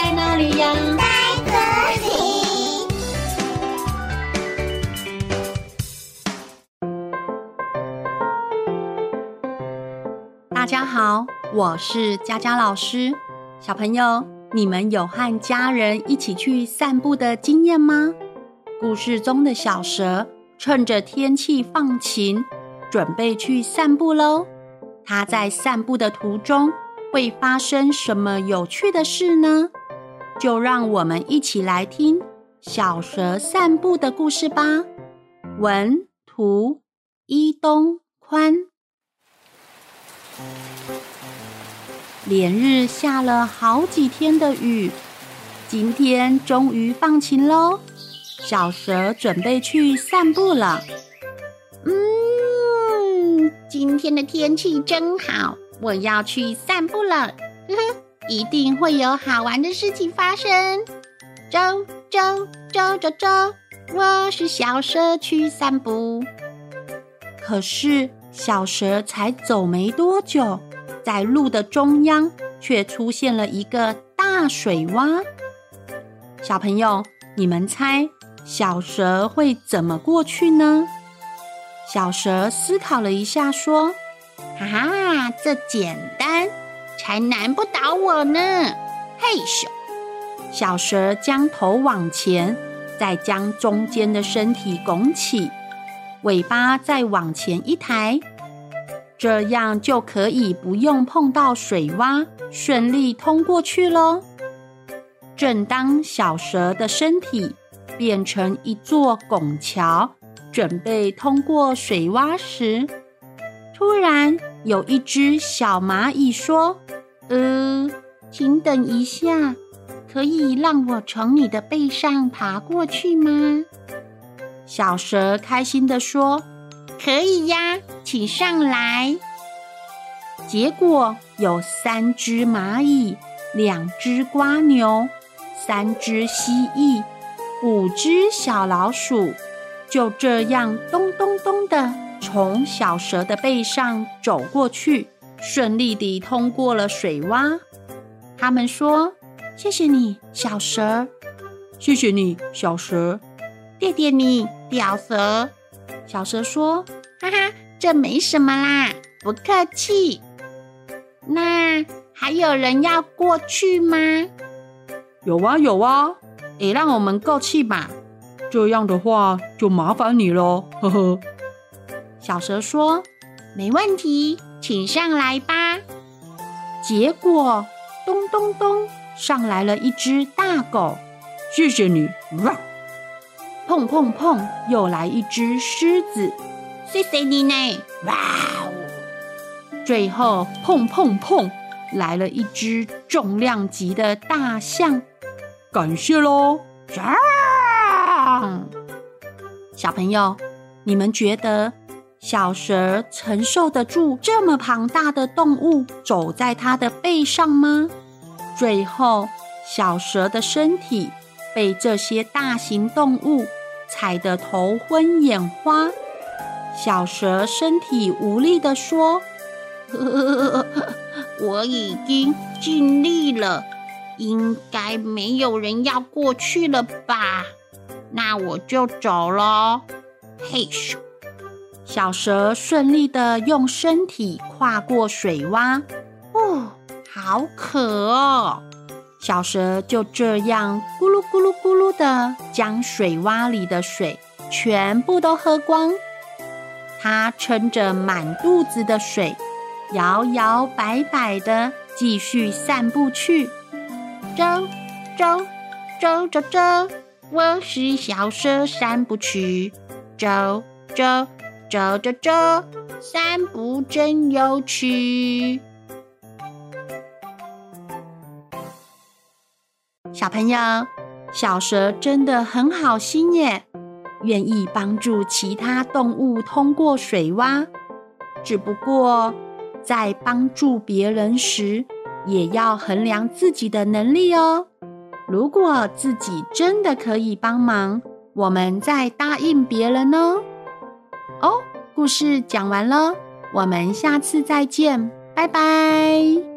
在哪里呀？在这里。大家好，我是佳佳老师。小朋友，你们有和家人一起去散步的经验吗？故事中的小蛇趁着天气放晴，准备去散步喽。它在散步的途中会发生什么有趣的事呢？就让我们一起来听小蛇散步的故事吧。文图伊东宽，连日下了好几天的雨，今天终于放晴喽。小蛇准备去散步了。嗯，今天的天气真好，我要去散步了。呵呵，一定会有好玩的事情发生。走走走走走，我是小蛇去散步。可是小蛇才走没多久，在路的中央却出现了一个大水洼。小朋友，你们猜？小蛇会怎么过去呢？小蛇思考了一下，说：“哈哈，这简，才难不倒我呢！”嘿咻，小蛇将头往前，再将中间的身体拱起，尾巴再往前一抬，这样就可以不用碰到水洼，顺利通过去喽。正当小蛇的身体变成一座拱桥，准备通过水洼时，突然有一只小蚂蚁说：“呃，请等一下，可以让我从你的背上爬过去吗？”小蛇开心地说：“可以呀，请上来。”结果有三只蚂蚁，两只瓜牛，三只蜥蜴。五只小老鼠就这样咚咚咚的从小蛇的背上走过去，顺利地通过了水洼。他们说：“谢谢你，小蛇。”“谢谢你，小蛇。”“谢谢你，小蛇。”小蛇说：“哈哈，这没什么啦，不客气。”“那还有人要过去吗？”“有啊，有啊。”也让我们过去吧，这样的话就麻烦你喽，呵呵。小蛇说：“没问题，请上来吧。”结果咚咚咚，上来了一只大狗。谢谢你，哇！碰碰碰，又来一只狮子。谢谢你呢，哇哦！最后碰碰碰，来了一只重量级的大象。感谢喽！小朋友，你们觉得小蛇承受得住这么庞大的动物走在它的背上吗？最后，小蛇的身体被这些大型动物踩得头昏眼花。小蛇身体无力地说：“，我已经尽力了。”应该没有人要过去了吧？那我就走了。嘿咻！小蛇顺利地用身体跨过水洼。哦，好渴哦！小蛇就这样咕噜咕噜咕噜地将水洼里的水全部都喝光。它撑着满肚子的水，摇摇摆摆地继续散步去。走走走走走，我是小蛇散步去。走走走走走，散步真有趣。小朋友，小蛇真的很好心耶，愿意帮助其他动物通过水洼。只不过在帮助别人时，也要衡量自己的能力哦。如果自己真的可以帮忙，我们再答应别人哦。哦，故事讲完了，我们下次再见，拜拜。